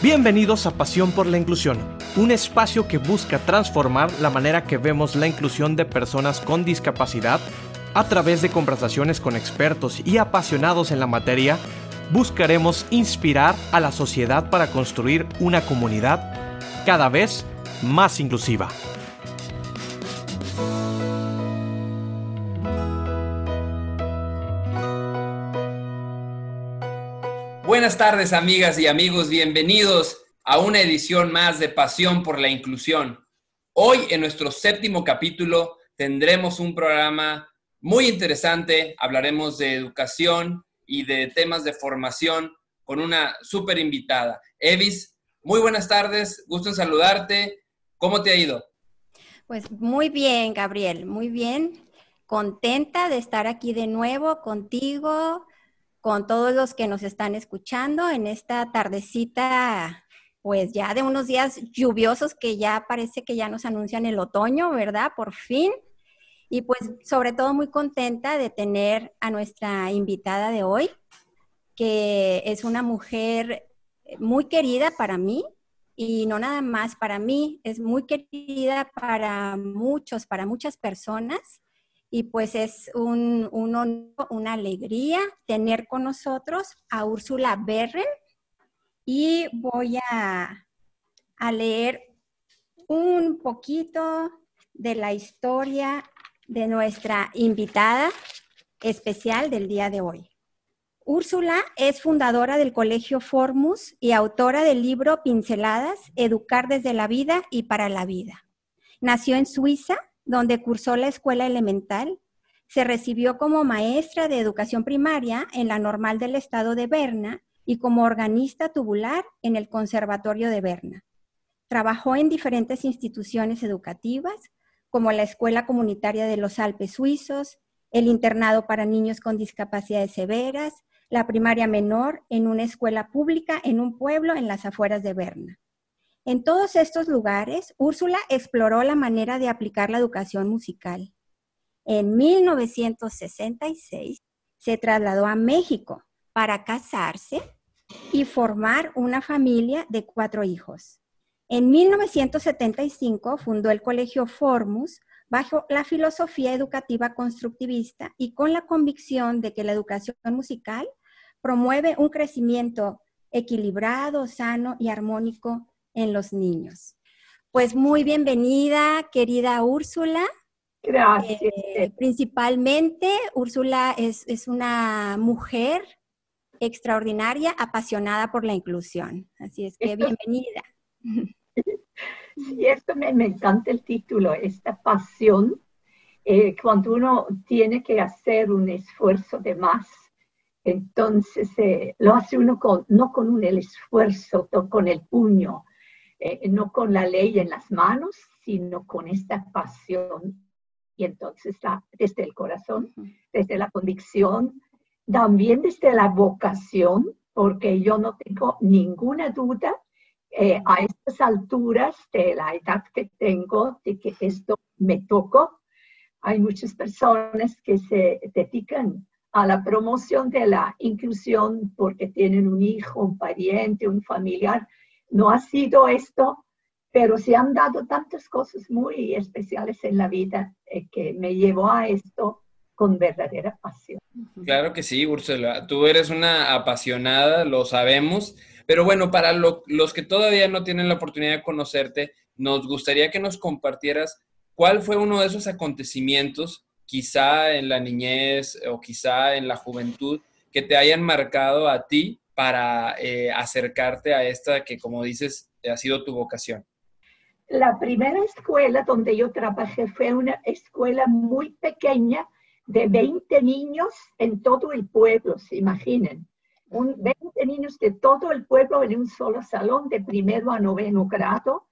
Bienvenidos a Pasión por la Inclusión, un espacio que busca transformar la manera que vemos la inclusión de personas con discapacidad a través de conversaciones con expertos y apasionados en la materia. Buscaremos inspirar a la sociedad para construir una comunidad cada vez más inclusiva. Buenas tardes, amigas y amigos. Bienvenidos a una edición más de Pasión por la Inclusión. Hoy, en nuestro séptimo capítulo, tendremos un programa muy interesante. Hablaremos de educación y de temas de formación con una súper invitada. Evis, muy buenas tardes. Gusto en saludarte. ¿Cómo te ha ido? Pues muy bien, Gabriel, muy bien. Contenta de estar aquí de nuevo contigo, con todos los que nos están escuchando en esta tardecita, pues ya de unos días lluviosos que ya parece que ya nos anuncian el otoño, ¿verdad? Por fin. Y pues sobre todo muy contenta de tener a nuestra invitada de hoy, que es una mujer muy querida para mí y no nada más para mí, es muy querida para muchos, para muchas personas y pues es un, una alegría tener con nosotros a Úrsula Berren y voy a, a leer un poquito de la historia de nuestra invitada especial del día de hoy. Úrsula es fundadora del Colegio Formus y autora del libro Pinceladas, Educar desde la vida y para la vida. Nació en Suiza donde cursó la escuela elemental. Se recibió como maestra de educación primaria en la Normal del Estado de Berna y como organista tubular en el Conservatorio de Berna. Trabajó en diferentes instituciones educativas, como la Escuela Comunitaria de los Alpes Suizos, el Internado para Niños con Discapacidades Severas, la primaria menor en una escuela pública en un pueblo en las afueras de Berna. En todos estos lugares, Úrsula exploró la manera de aplicar la educación musical. En 1966 se trasladó a México para casarse y formar una familia de cuatro hijos. En 1975 fundó el Colegio Formus bajo la filosofía educativa constructivista y con la convicción de que la educación musical promueve un crecimiento equilibrado, sano y armónico en los niños. Pues muy bienvenida, querida Úrsula. Gracias. Eh, principalmente, Úrsula es, es, una mujer extraordinaria, apasionada por la inclusión. Así es que bienvenida. Sí, esto me, me, encanta el título, esta pasión, eh, cuando uno tiene que hacer un esfuerzo de más, entonces eh, lo hace uno con, no con un, el esfuerzo, con el puño, eh, no con la ley en las manos, sino con esta pasión. Y entonces desde el corazón, desde la convicción, también desde la vocación, porque yo no tengo ninguna duda eh, a estas alturas de la edad que tengo de que esto me tocó. Hay muchas personas que se dedican a la promoción de la inclusión porque tienen un hijo, un pariente, un familiar no ha sido esto, pero se han dado tantas cosas muy especiales en la vida eh, que me llevó a esto con verdadera pasión. Claro que sí, Úrsula. Tú eres una apasionada, lo sabemos. Pero bueno, para los que todavía no tienen la oportunidad de conocerte, nos gustaría que nos compartieras cuál fue uno de esos acontecimientos, quizá en la niñez o quizá en la juventud, que te hayan marcado a ti para eh, acercarte a esta que, como dices, ha sido tu vocación? La primera escuela donde yo trabajé fue una escuela muy pequeña de 20 niños en todo el pueblo, se imaginen. Un 20 niños de todo el pueblo en un solo salón de primero a noveno grado.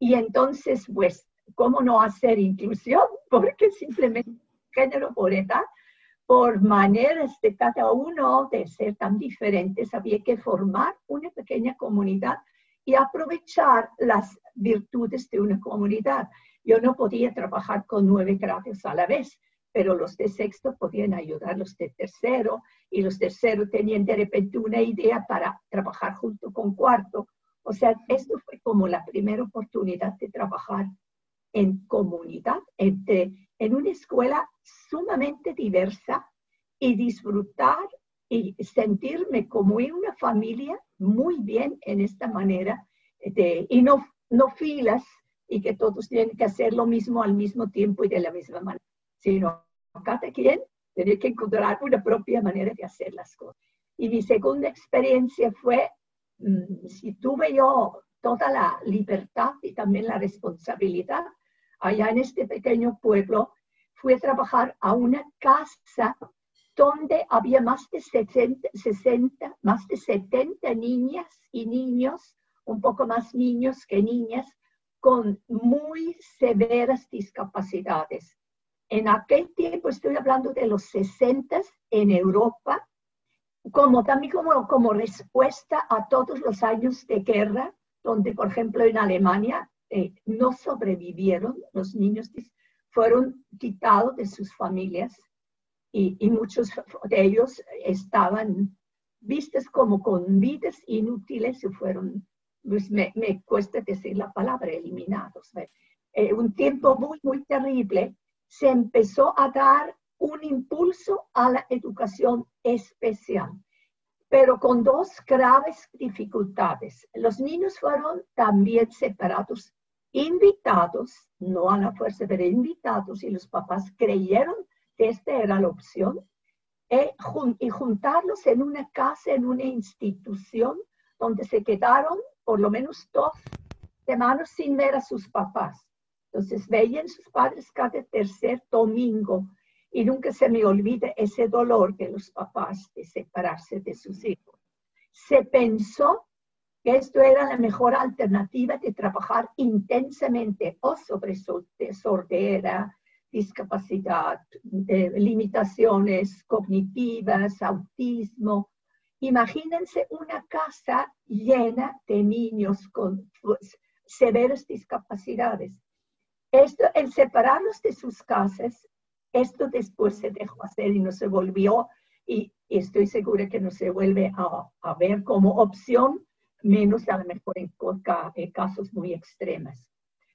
Y entonces, pues, ¿cómo no hacer inclusión? Porque simplemente género por edad por maneras de cada uno de ser tan diferentes, había que formar una pequeña comunidad y aprovechar las virtudes de una comunidad. Yo no podía trabajar con nueve grados a la vez, pero los de sexto podían ayudar los de tercero y los terceros tenían de repente una idea para trabajar junto con cuarto O sea, esto fue como la primera oportunidad de trabajar en comunidad, entre, en una escuela sumamente diversa y disfrutar y sentirme como una familia muy bien en esta manera de, y no, no filas y que todos tienen que hacer lo mismo al mismo tiempo y de la misma manera, sino cada quien tiene que encontrar una propia manera de hacer las cosas. Y mi segunda experiencia fue, mm, si tuve yo toda la libertad y también la responsabilidad, allá en este pequeño pueblo, fui a trabajar a una casa donde había más de 60, más de 70 niñas y niños, un poco más niños que niñas, con muy severas discapacidades. En aquel tiempo, estoy hablando de los 60 en Europa, como también como, como respuesta a todos los años de guerra, donde, por ejemplo, en Alemania eh, no sobrevivieron, los niños fueron quitados de sus familias y, muchos de ellos estaban vistos como con vidas inútiles y fueron pues me, cuesta decir la palabra, eliminados. Eh, un tiempo muy, muy terrible, se empezó a dar un impulso a la educación especial, pero con dos graves dificultades. Los niños fueron también separados, invitados, no a la fuerza, pero invitados, y los papás creyeron que esta era la opción, eh, y juntarlos en una casa, en una institución, donde se quedaron por lo menos dos semanas sin ver a sus papás. Entonces veían sus padres cada tercer domingo y nunca se me olvida ese dolor de los papás de separarse de sus hijos. Se pensó esto era la mejor alternativa de trabajar intensamente o sobre sordera, discapacidad, limitaciones cognitivas, autismo, Imagínense una casa llena de niños con pues, severas discapacidades. Esto, el separarlos de sus casas, esto después se dejó hacer y no se volvió, y, estoy segura que no se vuelve a, ver como opción, menos a lo mejor en, en casos muy extremos.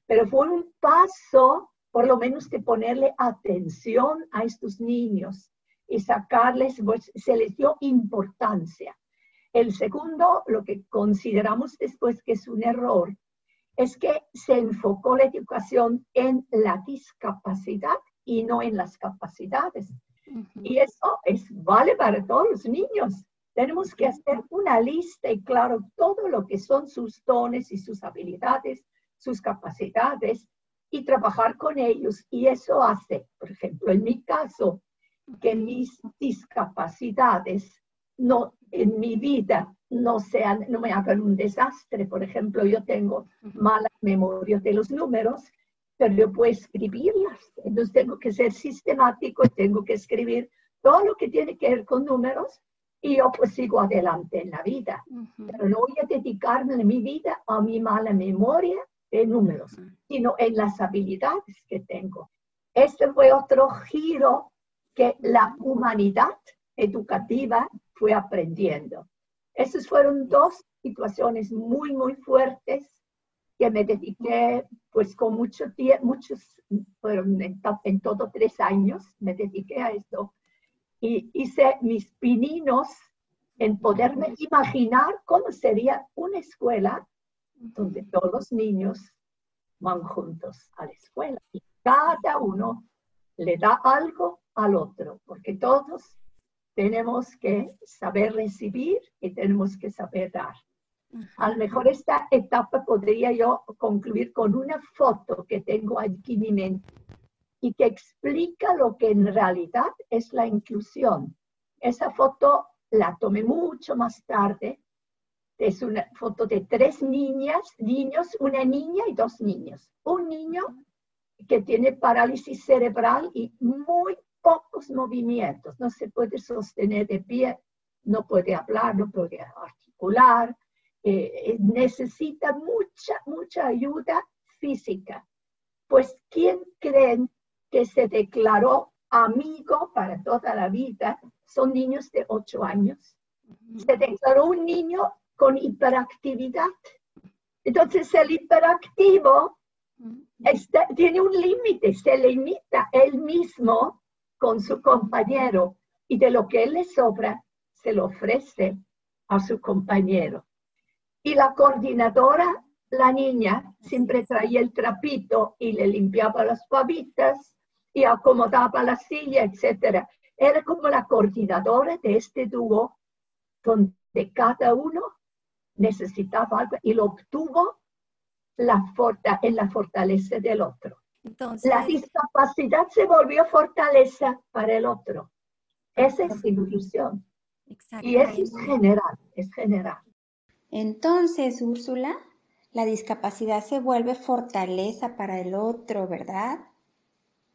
Pero fue un paso, por lo menos, de ponerle atención a estos niños y sacarles, pues, se les dio importancia. El segundo, lo que consideramos después que es un error, es que se enfocó la educación en la discapacidad y no en las capacidades. Y eso es, vale para todos los niños. Tenemos que hacer una lista y claro todo lo que son sus dones y sus habilidades, sus capacidades y trabajar con ellos. Y eso hace, por ejemplo, en mi caso, que mis discapacidades no, en mi vida no, sean, no me hagan un desastre. Por ejemplo, yo tengo malas memorias de los números, pero yo puedo escribirlas. Entonces tengo que ser sistemático y tengo que escribir todo lo que tiene que ver con números y yo pues sigo adelante en la vida. Pero no voy a dedicarme en mi vida a mi mala memoria de números, sino en las habilidades que tengo. Este fue otro giro que la humanidad educativa fue aprendiendo. Esas fueron dos situaciones muy, muy fuertes que me dediqué, pues con mucho tiempo, muchos, fueron en, en todo tres años, me dediqué a esto. Y hice mis pininos en poderme imaginar cómo sería una escuela donde todos los niños van juntos a la escuela. Y cada uno le da algo al otro, porque todos tenemos que saber recibir y tenemos que saber dar. A lo mejor esta etapa podría yo concluir con una foto que tengo aquí en mi mente y que explica lo que en realidad es la inclusión. Esa foto la tomé mucho más tarde. Es una foto de tres niñas, niños, una niña y dos niños. Un niño que tiene parálisis cerebral y muy pocos movimientos, no se puede sostener de pie, no puede hablar, no puede articular, eh, eh, necesita mucha, mucha ayuda física. Pues, ¿quién creen que se declaró amigo para toda la vida? Son niños de 8 años. Se declaró un niño con hiperactividad. Entonces el hiperactivo tiene un límite, se limita él mismo con su compañero y de lo que él le sobra se lo ofrece a su compañero. Y la coordinadora, la niña, siempre traía el trapito y le limpiaba las pavitas y acomodaba la silla, etc. Era como la coordinadora de este dúo donde cada uno necesitaba algo y lo obtuvo la en la fortaleza del otro. Entonces, la discapacidad se volvió fortaleza para el otro. Esa es inclusión. Y eso es general, es general. Entonces, Úrsula, la discapacidad se vuelve fortaleza para el otro, ¿verdad?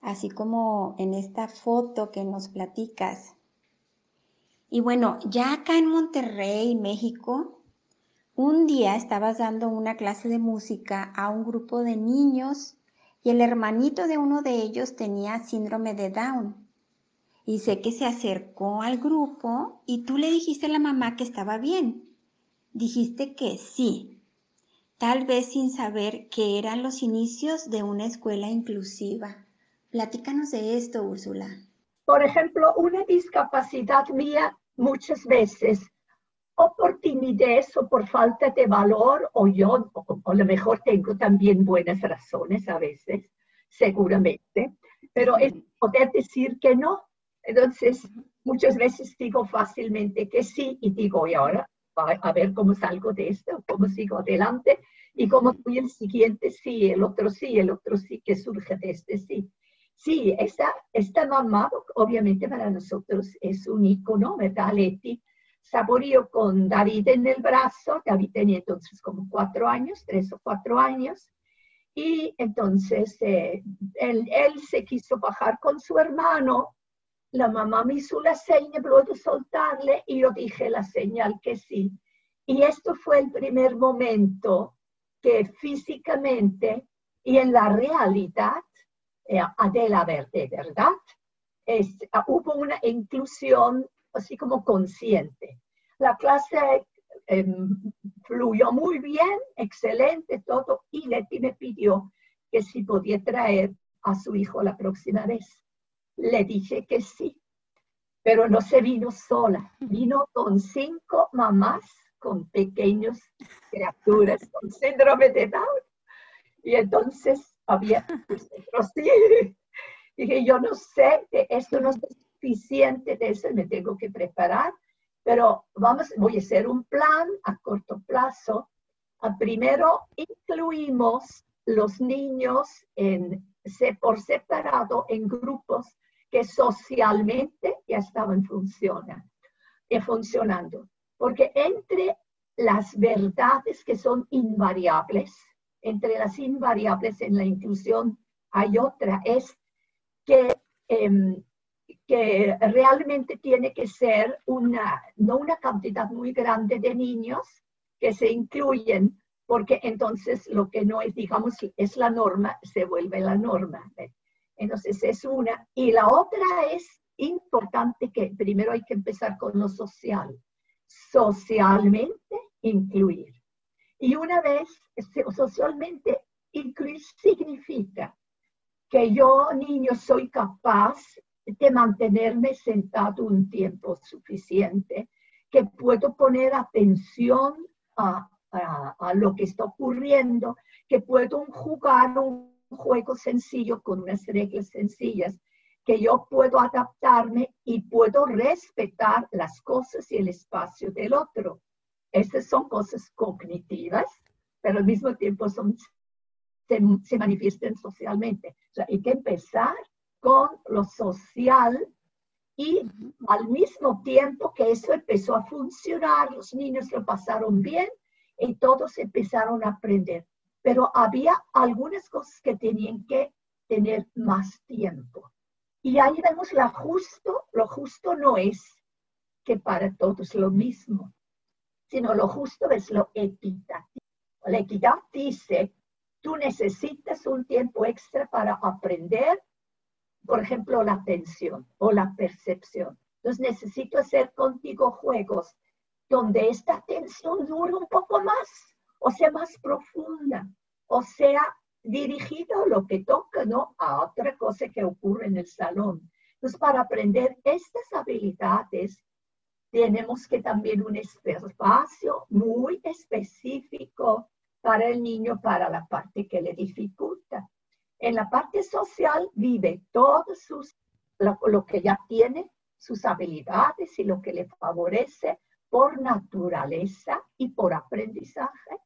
Así como en esta foto que nos platicas. Y bueno, ya acá en Monterrey, México, un día estabas dando una clase de música a un grupo de niños y el hermanito de uno de ellos tenía síndrome de Down. Y sé que se acercó al grupo y tú le dijiste a la mamá que estaba bien. Dijiste que sí, tal vez sin saber que eran los inicios de una escuela inclusiva. Platícanos de esto, Úrsula. Por ejemplo, una discapacidad mía muchas veces o por timidez o por falta de valor, o yo, o, a lo mejor tengo también buenas razones a veces, seguramente, pero es poder decir que no. Entonces, muchas veces digo fácilmente que sí y digo, y ahora a ver cómo salgo de esto, cómo sigo adelante y cómo fui el siguiente sí, el otro sí, el otro sí que surge de este sí. Sí, esta, esta mamá obviamente para nosotros es un icono, ¿verdad, Leti? Saborío con David en el brazo, David tenía entonces como cuatro años, tres o cuatro años, y entonces eh, él, se quiso bajar con su hermano, la mamá me hizo la señal, luego soltarle, y yo dije la señal que sí. Y esto fue el primer momento que físicamente y en la realidad, Adela Verde, ¿verdad? Es, hubo una inclusión así como consciente. La clase em, fluyó muy bien, excelente todo, y Leti me pidió que si podía traer a su hijo la próxima vez. Le dije que sí, pero no se vino sola, vino con cinco mamás con pequeños criaturas con síndrome de Down. Y entonces había, sí, dije, yo no sé, esto no es suficiente de eso, me tengo que preparar, pero vamos, voy a hacer un plan a corto plazo. primero incluimos los niños en, por separado en grupos que socialmente ya estaban funcionando, eh, funcionando. Porque entre las verdades que son invariables, entre las invariables en la inclusión hay otra, es que em, que realmente tiene que ser una, no una cantidad muy grande de niños que se incluyen, porque entonces lo que no es, digamos, es la norma, se vuelve la norma. Entonces es una. Y la otra es importante que primero hay que empezar con lo social. Socialmente incluir. Y una vez socialmente incluir significa que yo, niño, soy capaz de mantenerme sentado un tiempo suficiente, que puedo poner atención a, a, lo que está ocurriendo, que puedo jugar un juego sencillo con unas reglas sencillas, que yo puedo adaptarme y puedo respetar las cosas y el espacio del otro. Estas son cosas cognitivas, pero al mismo tiempo son, se, se manifiestan socialmente. O sea, hay que empezar con lo social y al mismo tiempo que eso empezó a funcionar, los niños lo pasaron bien y todos empezaron a aprender. Pero había algunas cosas que tenían que tener más tiempo. Y ahí vemos lo justo, lo justo no es que para todos lo mismo, sino lo justo es lo equitativo. La equidad dice, tú necesitas un tiempo extra para aprender por ejemplo, la atención o la percepción. Entonces necesito hacer contigo juegos donde esta atención dure un poco más o sea más profunda, o sea dirigido lo que toca, ¿no? A otra cosa que ocurre en el salón. Entonces, para aprender estas habilidades, tenemos que también un espacio muy específico para el niño, para la parte que le dificulta. En la parte social vive todo sus, lo, que ya tiene, sus habilidades y lo que le favorece por naturaleza y por aprendizaje.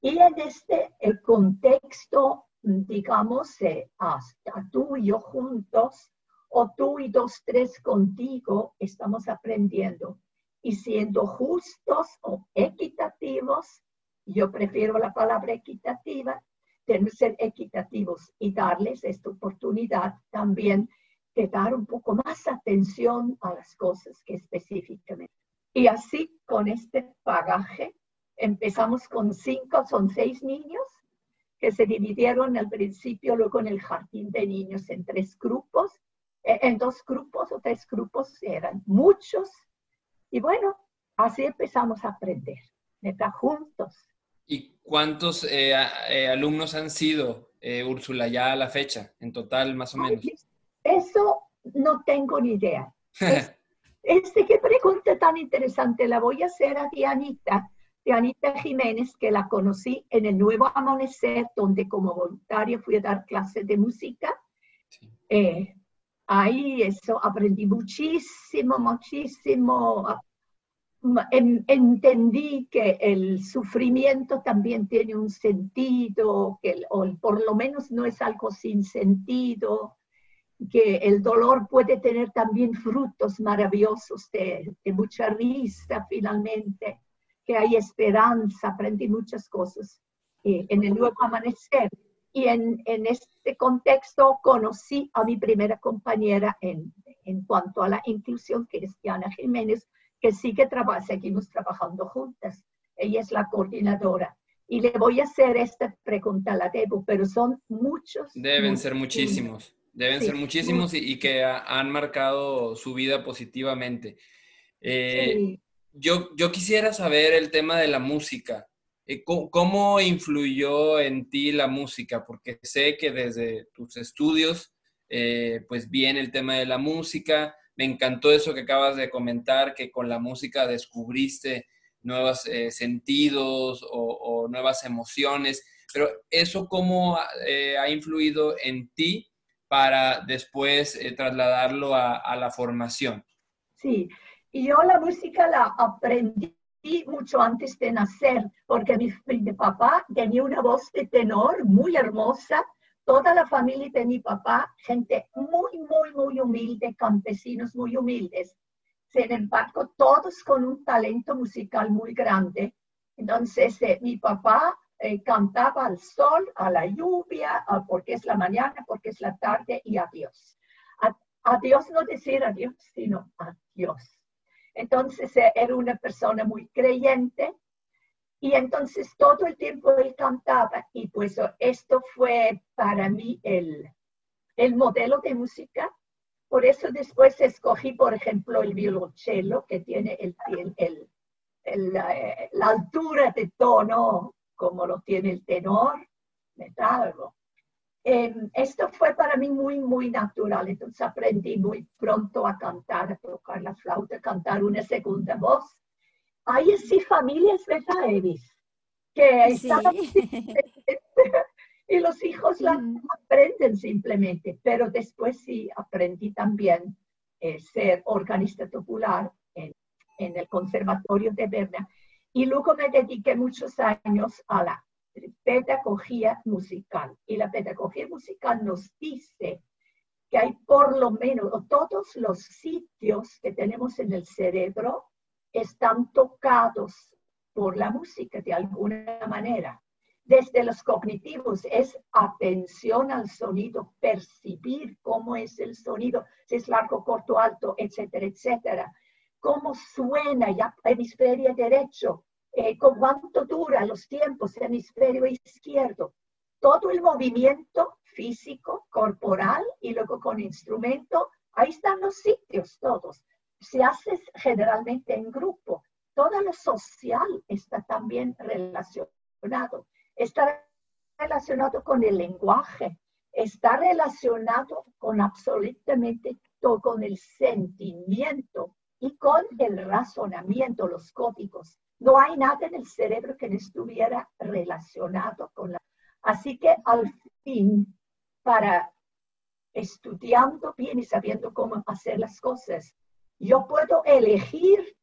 Y en este el contexto, digamos, eh, hasta tú y yo juntos, o tú y dos, tres contigo, estamos aprendiendo. Y siendo justos o equitativos, yo prefiero la palabra equitativa, tenemos que ser equitativos y darles esta oportunidad también de dar un poco más atención a las cosas que específicamente. Y así con este bagaje empezamos con cinco, son seis niños que se dividieron al principio, luego en el jardín de niños en tres grupos, en dos grupos o tres grupos, eran muchos. Y bueno, así empezamos a aprender, neta, juntos. ¿Y cuántos eh, eh, alumnos han sido, eh, Úrsula, ya a la fecha, en total, más o menos? Eso no tengo ni idea. este, qué pregunta tan interesante. La voy a hacer a Dianita, Dianita Jiménez, que la conocí en el Nuevo Amanecer, donde como voluntaria fui a dar clases de música. Ahí eso aprendí muchísimo, muchísimo entendí que el sufrimiento también tiene un sentido, que o por lo menos no es algo sin sentido, que el dolor puede tener también frutos maravillosos de, mucha risa finalmente, que hay esperanza, aprendí muchas cosas eh, en el nuevo amanecer. Y en, en, este contexto conocí a mi primera compañera en, en cuanto a la inclusión, Diana Jiménez, que sigue trabajando, seguimos trabajando juntas. Ella es la coordinadora. Y le voy a hacer esta pregunta, la debo, pero son muchos. Deben ser muchísimos, deben ser muchísimos y, que han marcado su vida positivamente. Eh, yo, yo quisiera saber el tema de la música. Eh, ¿Cómo influyó en ti la música? Porque sé que desde tus estudios, eh, pues viene el tema de la música, me encantó eso que acabas de comentar, que con la música descubriste nuevos eh, sentidos o, nuevas emociones, pero eso cómo ha influido en ti para después trasladarlo a, la formación. Sí, y yo la música la aprendí mucho antes de nacer, porque mi, mi papá tenía una voz de tenor muy hermosa toda la familia de mi papá, gente muy, muy, muy humilde, campesinos muy humildes. Sin embargo, todos con un talento musical muy grande. Entonces, eh, mi papá eh, cantaba al sol, a la lluvia, porque es la mañana, porque es la tarde y adiós. Adiós no decir adiós, sino adiós. Entonces, eh, era una persona muy creyente, y entonces todo el tiempo él cantaba y pues esto fue para mí el, el modelo de música. Por eso después escogí, por ejemplo, el violonchelo, que tiene el, el, el, la, altura de tono como lo tiene el tenor, metal. Eh, esto fue para mí muy, muy natural. Entonces aprendí muy pronto a cantar, a tocar la flauta, a cantar una segunda voz hay sí familias, ¿verdad, Evis? Que sí. y los hijos la aprenden simplemente, pero después sí aprendí también eh, ser organista popular en, en, el Conservatorio de Berna. Y luego me dediqué muchos años a la pedagogía musical. Y la pedagogía musical nos dice que hay por lo menos todos los sitios que tenemos en el cerebro están tocados por la música de alguna manera. Desde los cognitivos es atención al sonido, percibir cómo es el sonido, si es largo, corto, alto, etcétera, etcétera. Cómo suena ya hemisferio derecho, eh, cuánto dura los tiempos, hemisferio izquierdo. Todo el movimiento físico, corporal y luego con instrumento, ahí están los sitios todos se hace generalmente en grupo. Todo lo social está también relacionado. Está relacionado con el lenguaje, está relacionado con absolutamente todo, con el sentimiento y con el razonamiento, los códigos. No hay nada en el cerebro que no estuviera relacionado con la... Así que al fin, para estudiando bien y sabiendo cómo hacer las cosas, yo puedo elegir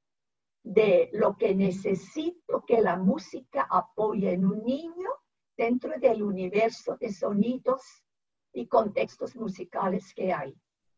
de lo que necesito que la música apoye en un niño dentro del universo de sonidos y contextos musicales que hay.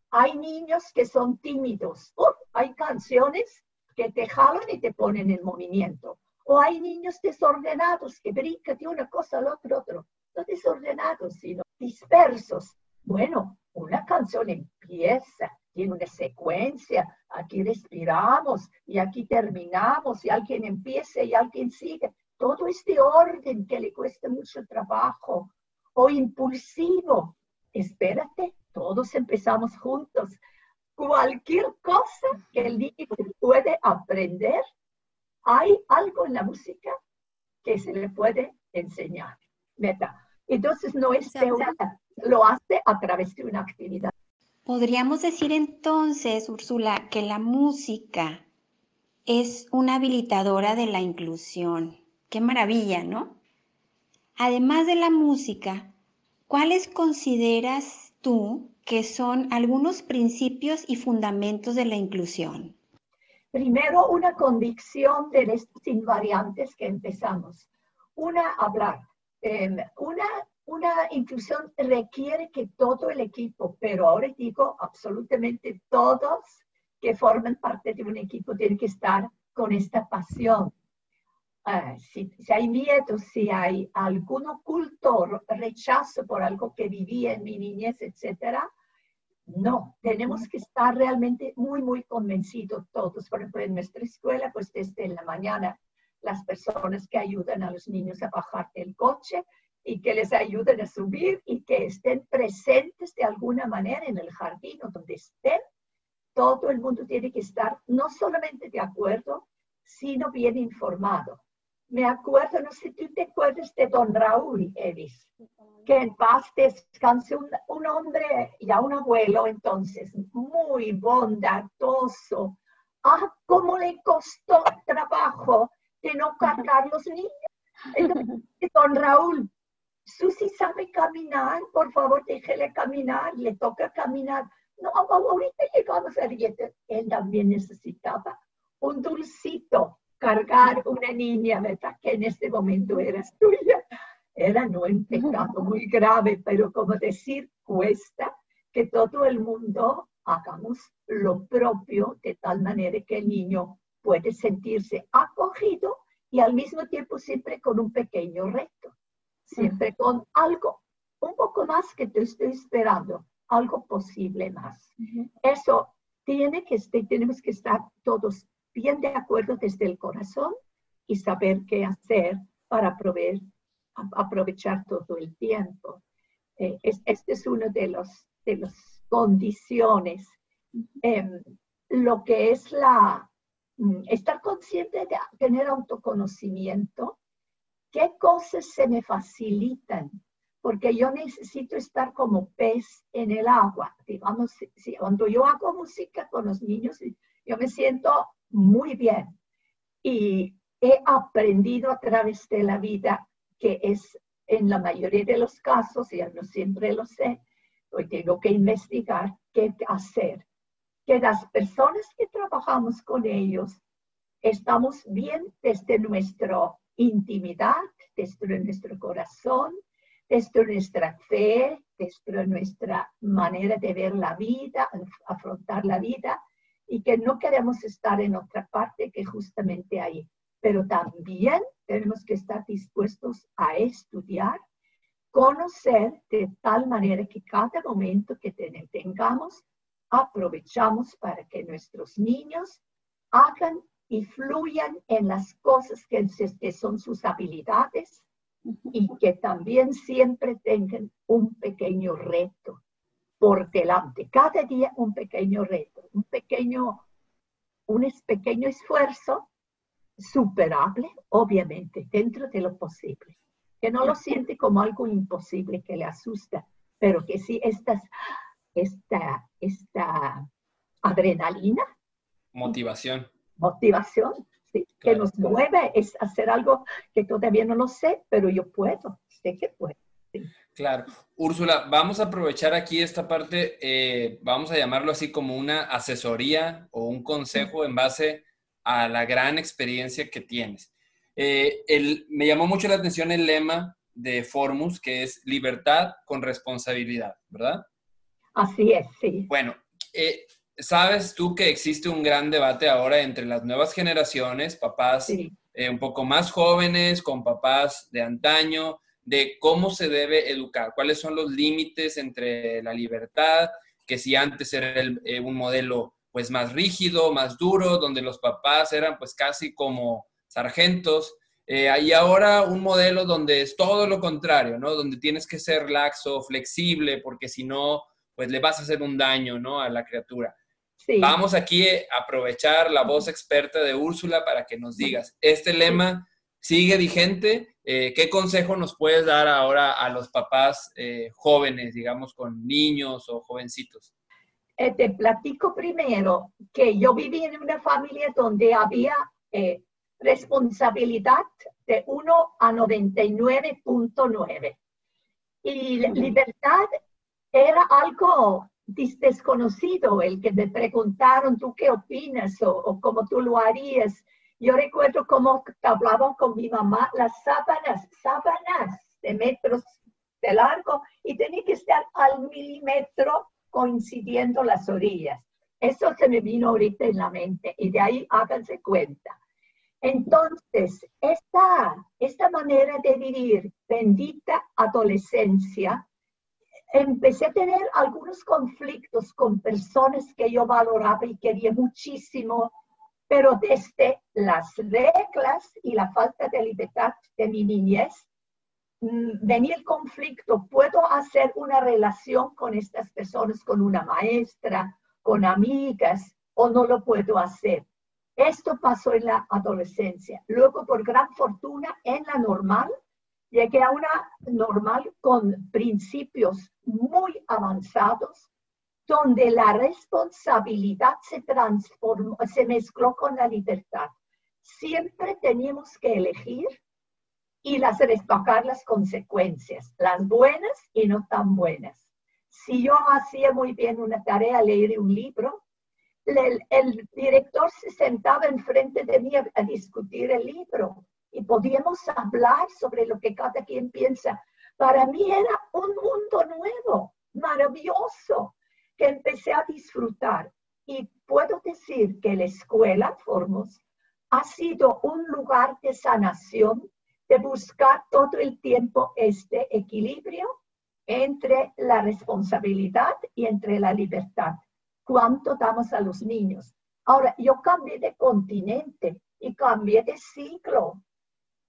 Hay niños que son tímidos. Hay canciones que te jalan y te ponen en movimiento. O hay niños desordenados que brincan de una cosa al otro, otro. No desordenados, sino dispersos. Bueno, una canción empieza, tiene una secuencia, aquí respiramos y aquí terminamos y alguien empieza y alguien sigue. Todo este orden que le cuesta mucho trabajo o impulsivo. Espérate, todos empezamos juntos. Cualquier cosa que el niño puede aprender, hay algo en la música que se le puede enseñar. Meta. Entonces no es teoría, lo hace a través de una actividad. Podríamos decir entonces, Úrsula, que la música es una habilitadora de la inclusión. Qué maravilla, ¿no? Además de la música, ¿cuáles consideras tú que son algunos principios y fundamentos de la inclusión? Primero, una convicción de estos invariantes que empezamos. Una, hablar. Em, una una inclusión requiere que todo el equipo, pero ahora digo absolutamente todos que forman parte de un equipo tienen que estar con esta pasión. Ah, si, hay miedo, si hay algún oculto rechazo por algo que viví en mi niñez, etcétera, no, tenemos que estar realmente muy, muy convencidos todos. Por ejemplo, en nuestra escuela, pues desde la mañana, las personas que ayudan a los niños a bajar del coche, y que les ayuden a subir y que estén presentes de alguna manera en el jardín o donde estén. Todo el mundo tiene que estar no solamente de acuerdo, sino bien informado. Me acuerdo, no sé tú te acuerdas de don Raúl Evis, que en paz descanse un, un hombre, ya un abuelo entonces, muy bondadoso. Ah, cómo le costó trabajo de no cargar los niños. Don Raúl, Susi sabe caminar, por favor déjele caminar, le toca caminar. No, ahorita llegamos a. Él también necesitaba un dulcito, cargar una niña, ¿verdad? Que en este momento era suya. Era no un pecado muy grave, pero como decir, cuesta que todo el mundo hagamos lo propio de tal manera que el niño puede sentirse acogido y al mismo tiempo siempre con un pequeño reto siempre con algo un poco más que te estoy esperando, algo posible más. Eso tiene que, tenemos que estar todos bien de acuerdo desde el corazón y saber qué hacer para aprovechar todo el tiempo. Eh, este es uno de los de las condiciones. Em, lo que es la mm, estar consciente de tener autoconocimiento ¿Qué cosas se me facilitan? Porque yo necesito estar como pez en el agua. Digamos, si, cuando yo hago música con los niños, yo me siento muy bien. Y he aprendido a través de la vida que es en la mayoría de los casos, y no siempre lo sé, hoy tengo que investigar qué hacer. Que las personas que trabajamos con ellos estamos bien desde nuestro intimidad, desde nuestro corazón, desde nuestra fe, desde nuestra manera de ver la vida, afrontar la vida, y que no queremos estar en otra parte que justamente ahí. Pero también tenemos que estar dispuestos a estudiar, conocer de tal manera que cada momento que tengamos, aprovechamos para que nuestros niños hagan y fluyan en las cosas que, que son sus habilidades y que también siempre tengan un pequeño reto por delante. Cada día un pequeño reto, un pequeño, un pequeño esfuerzo superable, obviamente, dentro de lo posible. Que no lo siente como algo imposible que le asusta, pero que sí esta, esta, esta adrenalina. Motivación. Motivación, sí, que nos mueve es hacer algo que todavía no lo sé, pero yo puedo, sé que puedo. Claro. Úrsula, vamos a aprovechar aquí esta parte, eh, vamos a llamarlo así como una asesoría o un consejo en base a la gran experiencia que tienes. Eh, me llamó mucho la atención el lema de Formus, que es libertad con responsabilidad, ¿verdad? Así es, sí. Bueno, eh, sabes tú que existe un gran debate ahora entre las nuevas generaciones, papás un poco más jóvenes, con papás de antaño, de cómo se debe educar, cuáles son los límites entre la libertad, que si antes era eh, un modelo pues más rígido, más duro, donde los papás eran pues casi como sargentos, eh, y ahora un modelo donde es todo lo contrario, ¿no? Donde tienes que ser laxo, flexible, porque si no, pues le vas a hacer un daño, ¿no? A la criatura. Vamos aquí a aprovechar la voz experta de Úrsula para que nos digas, este lema sigue vigente. Eh, ¿Qué consejo nos puedes dar ahora a los papás eh, jóvenes, digamos, con niños o jovencitos? Eh, te platico primero que yo viví en una familia donde había responsabilidad de 1 a 99.9. Y libertad era algo desconocido, el que me preguntaron, ¿tú qué opinas o, o cómo tú lo harías? Yo recuerdo cómo hablaba con mi mamá las sábanas, sábanas de metros de largo y tenía que estar al milímetro coincidiendo las orillas. Eso se me vino ahorita en la mente y de ahí háganse cuenta. Entonces, esta, esta manera de vivir, bendita adolescencia, empecé a tener algunos conflictos con personas que yo valoraba y quería muchísimo pero desde las reglas y la falta de libertad de mi niñez, mm, venía el conflicto, ¿puedo hacer una relación con estas personas, con una maestra, con amigas, o no lo puedo hacer? Esto pasó en la adolescencia. Luego, por gran fortuna, en la normal, llegué a una normal con principios muy avanzados, donde la responsabilidad se transformó, se mezcló con la libertad. Siempre teníamos que elegir y las tocar las consecuencias, las buenas y no tan buenas. Si yo hacía muy bien una tarea, leer un libro, el, director se sentaba enfrente de mí a discutir el libro y podíamos hablar sobre lo que cada quien piensa. Para mí era un mundo nuevo, maravilloso que empecé a disfrutar. Y puedo decir que la escuela Formos ha sido un lugar de sanación, de buscar todo el tiempo este equilibrio entre la responsabilidad y entre la libertad. ¿Cuánto damos a los niños? Ahora, yo cambié de continente y cambié de siglo.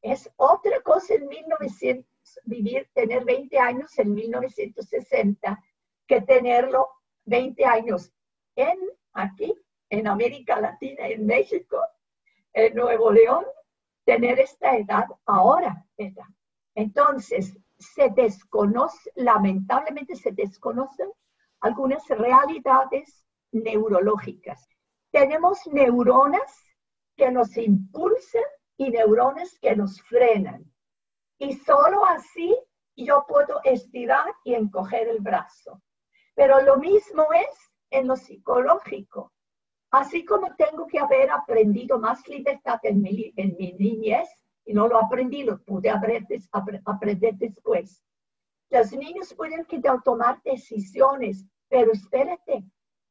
Es otra cosa en 1900, vivir, tener 20 años en 1960 que tenerlo 20 años en aquí, en América Latina, en México, en Nuevo León, tener esta edad ahora. Entonces, se desconoce, lamentablemente se desconocen algunas realidades neurológicas. Tenemos neuronas que nos impulsan y neuronas que nos frenan. Y solo así yo puedo estirar y encoger el brazo. Pero lo mismo es en lo psicológico. Así como tengo que haber aprendido más libertad en mi, niñez, y no lo aprendí, lo pude aprender después. Los niños pueden tomar decisiones, pero espérate,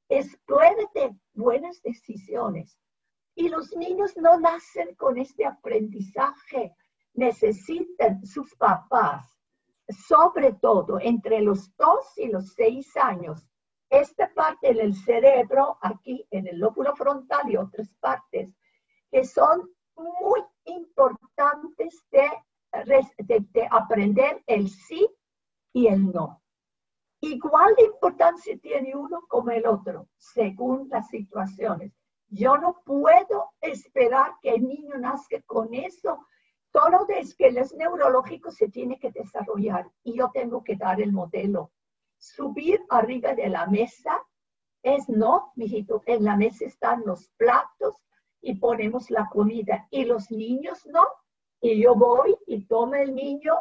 espérate buenas decisiones. Y los niños no nacen con este aprendizaje, necesitan sus papás sobre todo entre los dos y los seis años, esta parte del cerebro, aquí en el lóbulo frontal y otras partes, que son muy importantes de, de, aprender el sí y el no. Igual de importancia tiene uno como el otro, según las situaciones. Yo no puedo esperar que el niño nazca con eso. Todo es que los neurológicos se tiene que desarrollar y yo tengo que dar el modelo. Subir arriba de la mesa es no, mijito, en la mesa están los platos y ponemos la comida y los niños no. Y yo voy y tomo el niño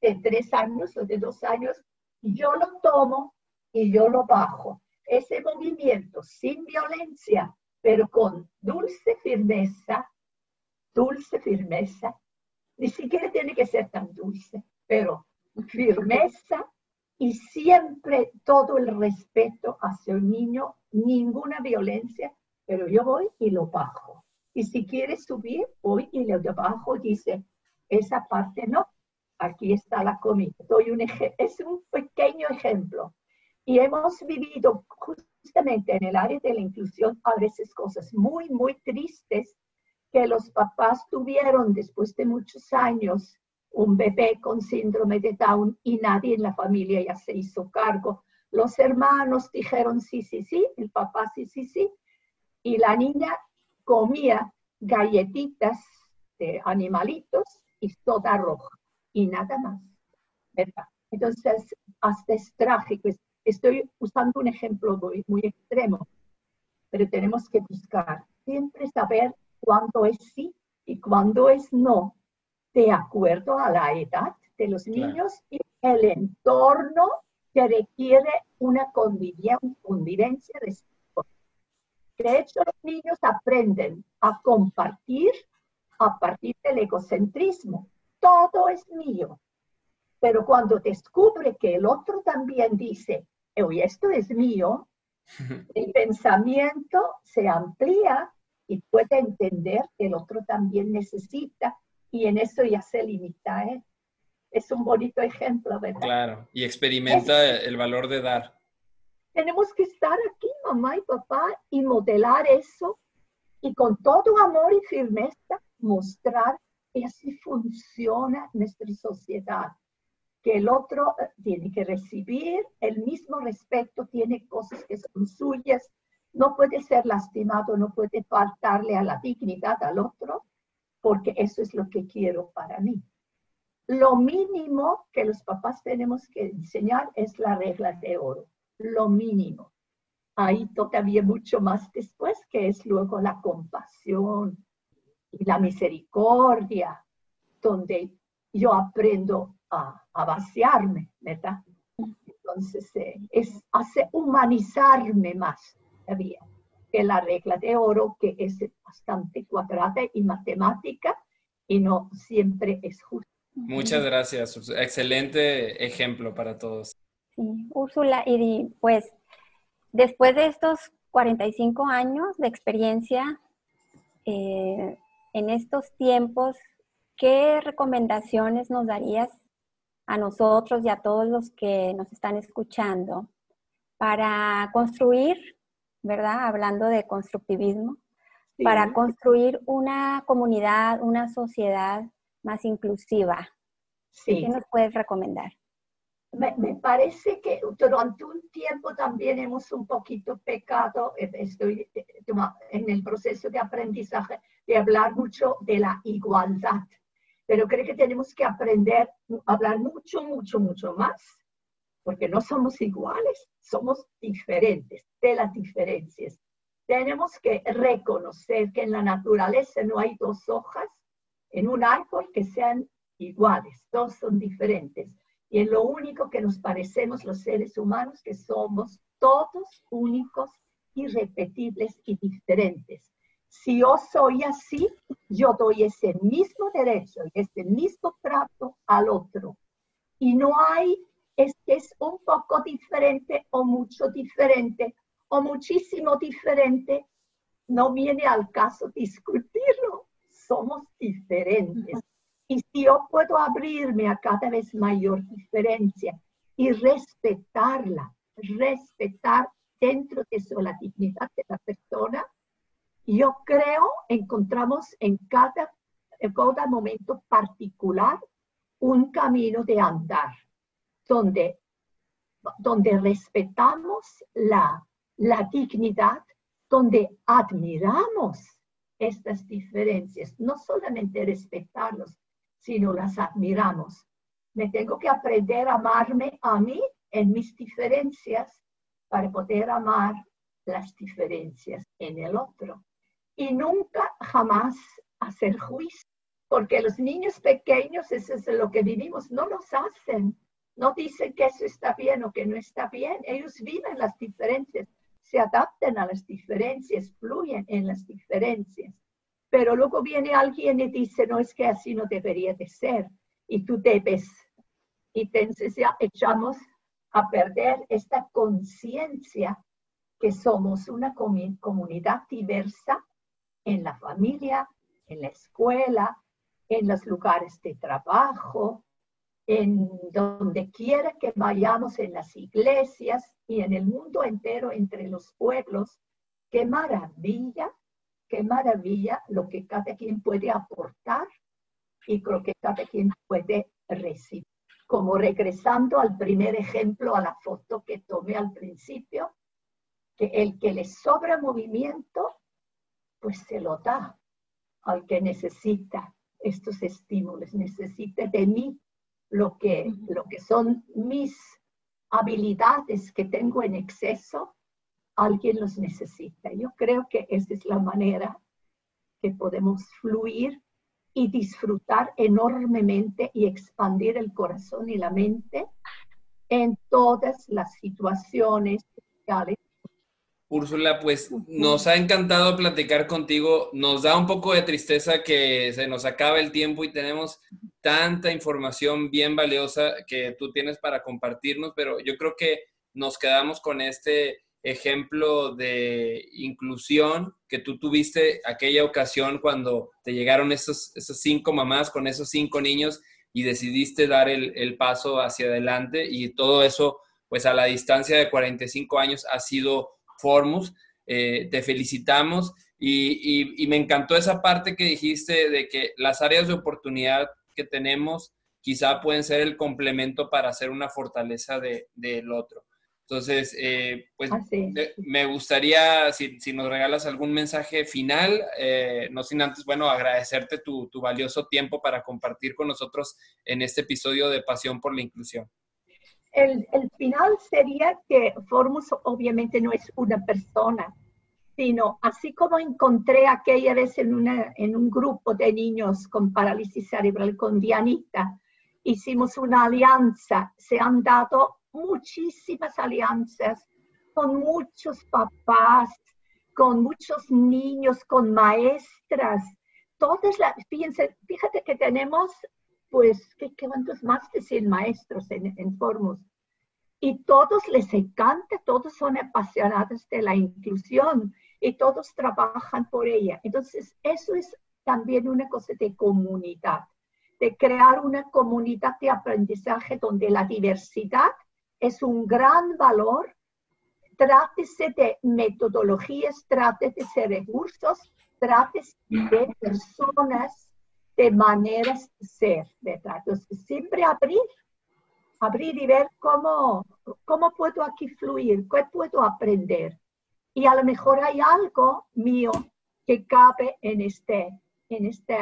de tres años o de dos años, yo lo tomo y yo lo bajo. Ese movimiento sin violencia, pero con dulce firmeza, dulce firmeza, ni siquiera tiene que ser tan dulce, pero firmeza y siempre todo el respeto hacia el niño, ninguna violencia, pero yo voy y lo bajo. Y si quiere subir, voy y lo bajo, dice, esa parte no, aquí está la comida. Doy un es un pequeño ejemplo. Y hemos vivido justamente en el área de la inclusión a veces cosas muy, muy tristes que los papás tuvieron después de muchos años un bebé con síndrome de Down y nadie en la familia ya se hizo cargo. Los hermanos dijeron sí, sí, sí, el papá sí, sí, sí, y la niña comía galletitas de animalitos y soda roja y nada más, ¿verdad? Entonces, hasta es trágico. Estoy usando un ejemplo muy extremo, pero tenemos que buscar siempre saber cuándo es sí y cuándo es no, de acuerdo a la edad de los niños y el entorno que requiere una convivencia, convivencia de De hecho, los niños aprenden a compartir a partir del egocentrismo. Todo es mío. Pero cuando descubre que el otro también dice, oye, esto es mío, el pensamiento se amplía y puede entender que el otro también necesita y en eso ya se limita. ¿eh? Es un bonito ejemplo, ¿verdad? Claro, y experimenta el valor de dar. Tenemos que estar aquí, mamá y papá, y modelar eso y con todo amor y firmeza mostrar que así funciona nuestra sociedad, que el otro eh, tiene que recibir el mismo respeto, tiene cosas que son suyas, no puede ser lastimado, no puede faltarle a la dignidad al otro, porque eso es lo que quiero para mí. Lo mínimo que los papás tenemos que enseñar es la regla de oro, lo mínimo. Hay todavía mucho más después, que es luego la compasión y la misericordia, donde yo aprendo a, vaciarme, ¿verdad? Entonces, eh, es, hace humanizarme más todavía que la regla de oro, que es bastante cuadrada y matemática y no siempre es justa. Muchas gracias. Excelente ejemplo para todos. Sí, Úrsula, y pues después de estos 45 años de experiencia eh, en estos tiempos, ¿qué recomendaciones nos darías a nosotros y a todos los que nos están escuchando para construir ¿verdad? Hablando de constructivismo, para construir una comunidad, una sociedad más inclusiva. ¿Qué nos puedes recomendar? Me, me, parece que durante un tiempo también hemos un poquito pecado, eh, estoy eh, en el proceso de aprendizaje, de hablar mucho de la igualdad, pero creo que tenemos que aprender a hablar mucho, mucho, mucho más porque no somos iguales, somos diferentes, de las diferencias. Tenemos que reconocer que en la naturaleza no hay dos hojas en un árbol que sean iguales, dos son diferentes. Y en lo único que nos parecemos los seres humanos, que somos todos únicos, irrepetibles y diferentes. Si yo soy así, yo doy ese mismo derecho y ese mismo trato al otro. Y no hay es que es un poco diferente o mucho diferente o muchísimo diferente, no viene al caso discutirlo. Somos diferentes. Y si yo puedo abrirme a cada vez mayor diferencia y respetarla, respetar dentro de eso la dignidad de la persona, yo creo encontramos en cada, en cada momento particular un camino de andar donde, respetamos la, dignidad, donde admiramos estas diferencias, no solamente respetarlos, sino las admiramos. Me tengo que aprender a amarme a mí en mis diferencias para poder amar las diferencias en el otro. Y nunca, jamás hacer juicio, porque los niños pequeños, eso es lo que vivimos, no los hacen. No dicen que eso está bien o que no está bien. Ellos viven las diferencias, se adaptan a las diferencias, fluyen en las diferencias. Pero luego viene alguien y dice, no es que así no debería de ser. Y tú debes. Y entonces ya echamos a perder esta conciencia que somos una comunidad diversa en la familia, en la escuela, en los lugares de trabajo, en donde quiera que vayamos, en las iglesias y en el mundo entero, entre los pueblos. Qué maravilla, qué maravilla lo que cada quien puede aportar y creo que cada quien puede recibir. Como regresando al primer ejemplo, a la foto que tomé al principio, que el que le sobra movimiento, pues se lo da al que necesita estos estímulos, necesita de mí lo que, lo que son mis habilidades que tengo en exceso, alguien los necesita. Yo creo que esa es la manera que podemos fluir y disfrutar enormemente y expandir el corazón y la mente en todas las situaciones sociales Úrsula, pues nos ha encantado platicar contigo. Nos da un poco de tristeza que se nos acabe el tiempo y tenemos tanta información bien valiosa que tú tienes para compartirnos, pero yo creo que nos quedamos con este ejemplo de inclusión que tú tuviste aquella ocasión cuando te llegaron esos, esos cinco mamás con esos cinco niños y decidiste dar el, paso hacia adelante y todo eso, pues a la distancia de 45 años ha sido Formus. Eh, te felicitamos y, me encantó esa parte que dijiste de que las áreas de oportunidad que tenemos quizá pueden ser el complemento para hacer una fortaleza del otro. Entonces, eh, pues me gustaría, si, nos regalas algún mensaje final, eh, no sin antes, bueno, agradecerte tu, tu valioso tiempo para compartir con nosotros en este episodio de Pasión por la Inclusión. El, final sería que Formus obviamente no es una persona, sino así como encontré aquella vez en, una, en un grupo de niños con parálisis cerebral con Dianita, hicimos una alianza, se han dado muchísimas alianzas con muchos papás, con muchos niños, con maestras, todas las, fíjense, fíjate que tenemos pues, ¿qué, cuántos más de 100 maestros en, en Formus? Y todos les encanta, todos son apasionados de la inclusión y todos trabajan por ella. Entonces, eso es también una cosa de comunidad, de crear una comunidad de aprendizaje donde la diversidad es un gran valor. Trátese de metodologías, trátese de recursos, trátese de personas de maneras de ser, ¿verdad? Entonces, siempre abrir, abrir y ver cómo, cómo puedo aquí fluir, qué puedo aprender. Y a lo mejor hay algo mío que cabe en este, en este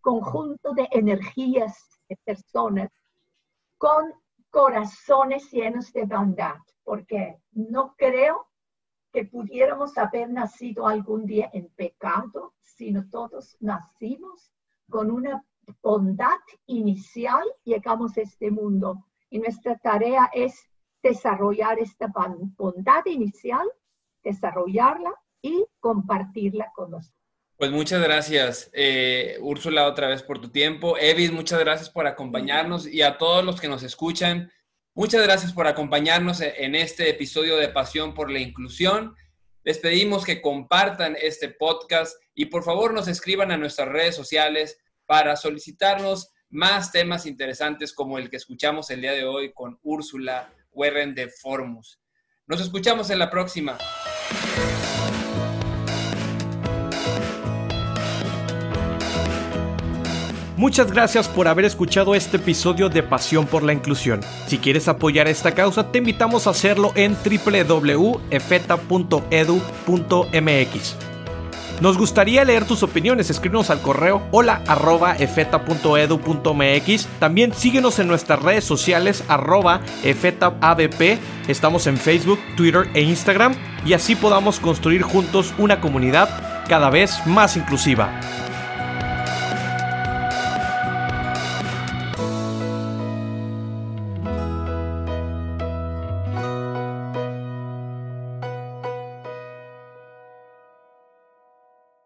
conjunto de energías de personas con corazones llenos de bondad, porque no creo que pudiéramos haber nacido algún día en pecado, sino todos nacimos con una bondad inicial llegamos a este mundo. Y nuestra tarea es desarrollar esta bondad inicial, desarrollarla y compartirla con nosotros. Pues muchas gracias, eh, Úrsula, otra vez por tu tiempo. Evis, muchas gracias por acompañarnos y a todos los que nos escuchan, muchas gracias por acompañarnos en este episodio de Pasión por la Inclusión. Les pedimos que compartan este podcast y por favor nos escriban a nuestras redes sociales para solicitarnos más temas interesantes como el que escuchamos el día de hoy con Úrsula Werren de Formus. Nos escuchamos en la próxima. Muchas gracias por haber escuchado este episodio de Pasión por la Inclusión. Si quieres apoyar esta causa, te invitamos a hacerlo en www.efeta.edu.mx. Nos gustaría leer tus opiniones, escríbenos al correo hola arroba. También síguenos en nuestras redes sociales arroba efetaabp. Estamos en Facebook, Twitter e Instagram y así podamos construir juntos una comunidad cada vez más inclusiva.